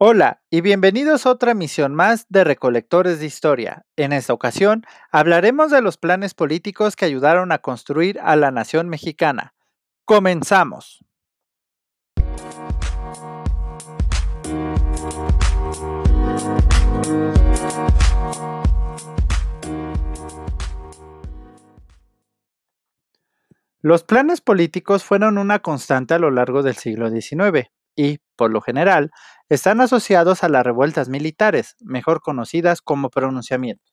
Hola y bienvenidos a otra emisión más de Recolectores de Historia. En esta ocasión hablaremos de los planes políticos que ayudaron a construir a la nación mexicana. Comenzamos. Los planes políticos fueron una constante a lo largo del siglo XIX y, por lo general, están asociados a las revueltas militares, mejor conocidas como pronunciamientos.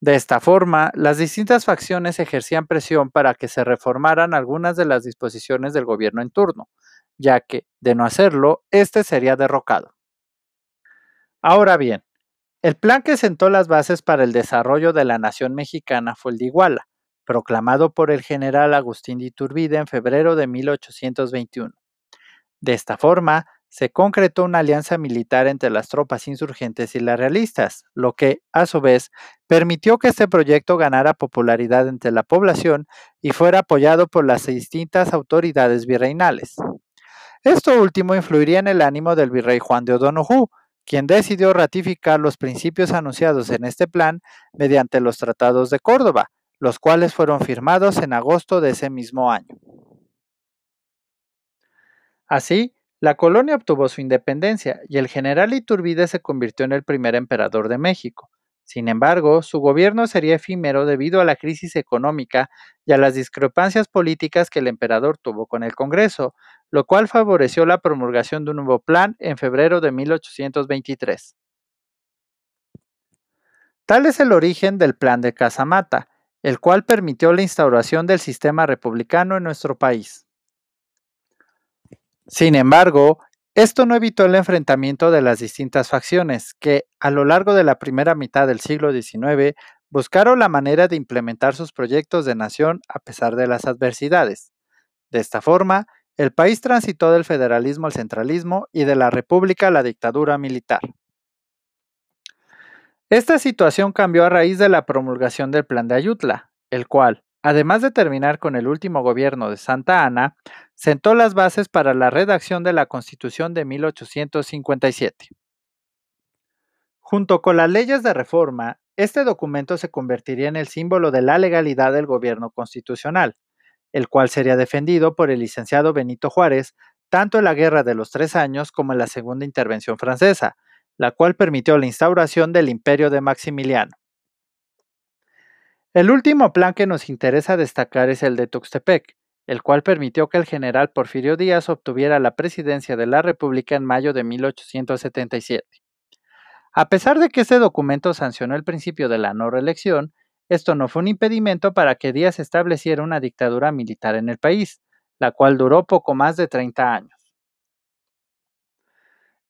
De esta forma, las distintas facciones ejercían presión para que se reformaran algunas de las disposiciones del gobierno en turno, ya que, de no hacerlo, éste sería derrocado. Ahora bien, el plan que sentó las bases para el desarrollo de la nación mexicana fue el de Iguala, proclamado por el general Agustín de Iturbide en febrero de 1821. De esta forma, se concretó una alianza militar entre las tropas insurgentes y las realistas, lo que, a su vez, permitió que este proyecto ganara popularidad entre la población y fuera apoyado por las distintas autoridades virreinales. Esto último influiría en el ánimo del virrey Juan de O'Donoghue, quien decidió ratificar los principios anunciados en este plan mediante los tratados de Córdoba, los cuales fueron firmados en agosto de ese mismo año. Así, la colonia obtuvo su independencia y el general Iturbide se convirtió en el primer emperador de México. Sin embargo, su gobierno sería efímero debido a la crisis económica y a las discrepancias políticas que el emperador tuvo con el Congreso, lo cual favoreció la promulgación de un nuevo plan en febrero de 1823. Tal es el origen del Plan de Casamata, el cual permitió la instauración del sistema republicano en nuestro país. Sin embargo, esto no evitó el enfrentamiento de las distintas facciones que, a lo largo de la primera mitad del siglo XIX, buscaron la manera de implementar sus proyectos de nación a pesar de las adversidades. De esta forma, el país transitó del federalismo al centralismo y de la república a la dictadura militar. Esta situación cambió a raíz de la promulgación del Plan de Ayutla, el cual, además de terminar con el último gobierno de Santa Ana, sentó las bases para la redacción de la Constitución de 1857. Junto con las leyes de reforma, este documento se convertiría en el símbolo de la legalidad del gobierno constitucional, el cual sería defendido por el licenciado Benito Juárez tanto en la Guerra de los Tres Años como en la Segunda Intervención Francesa, la cual permitió la instauración del imperio de Maximiliano. El último plan que nos interesa destacar es el de Tuxtepec, el cual permitió que el general Porfirio Díaz obtuviera la presidencia de la República en mayo de 1877. A pesar de que este documento sancionó el principio de la no reelección, esto no fue un impedimento para que Díaz estableciera una dictadura militar en el país, la cual duró poco más de 30 años.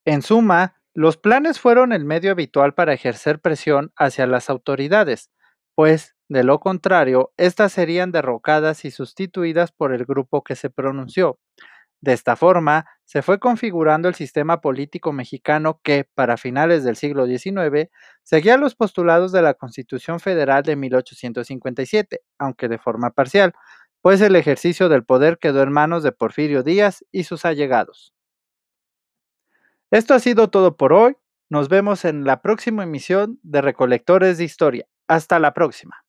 En suma, los planes fueron el medio habitual para ejercer presión hacia las autoridades, pues de lo contrario, éstas serían derrocadas y sustituidas por el grupo que se pronunció. De esta forma, se fue configurando el sistema político mexicano que, para finales del siglo XIX, seguía los postulados de la Constitución Federal de 1857, aunque de forma parcial, pues el ejercicio del poder quedó en manos de Porfirio Díaz y sus allegados. Esto ha sido todo por hoy. Nos vemos en la próxima emisión de Recolectores de Historia. Hasta la próxima.